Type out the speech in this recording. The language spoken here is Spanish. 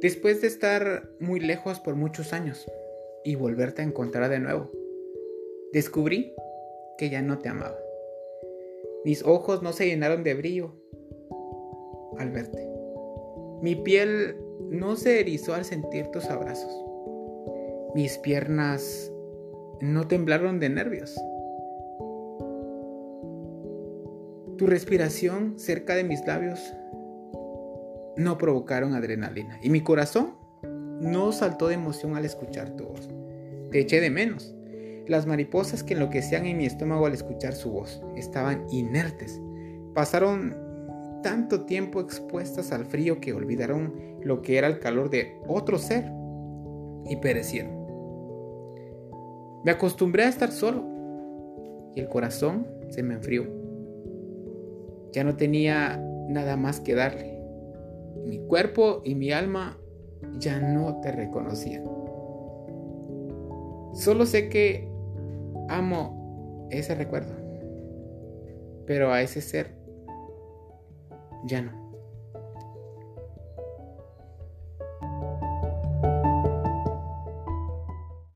Después de estar muy lejos por muchos años y volverte a encontrar de nuevo, descubrí que ya no te amaba. Mis ojos no se llenaron de brillo al verte. Mi piel no se erizó al sentir tus abrazos. Mis piernas no temblaron de nervios. Tu respiración cerca de mis labios no provocaron adrenalina y mi corazón no saltó de emoción al escuchar tu voz. Te eché de menos. Las mariposas que enloquecían en mi estómago al escuchar su voz estaban inertes. Pasaron tanto tiempo expuestas al frío que olvidaron lo que era el calor de otro ser y perecieron. Me acostumbré a estar solo y el corazón se me enfrió. Ya no tenía nada más que darle. Mi cuerpo y mi alma ya no te reconocían. Solo sé que amo ese recuerdo, pero a ese ser ya no.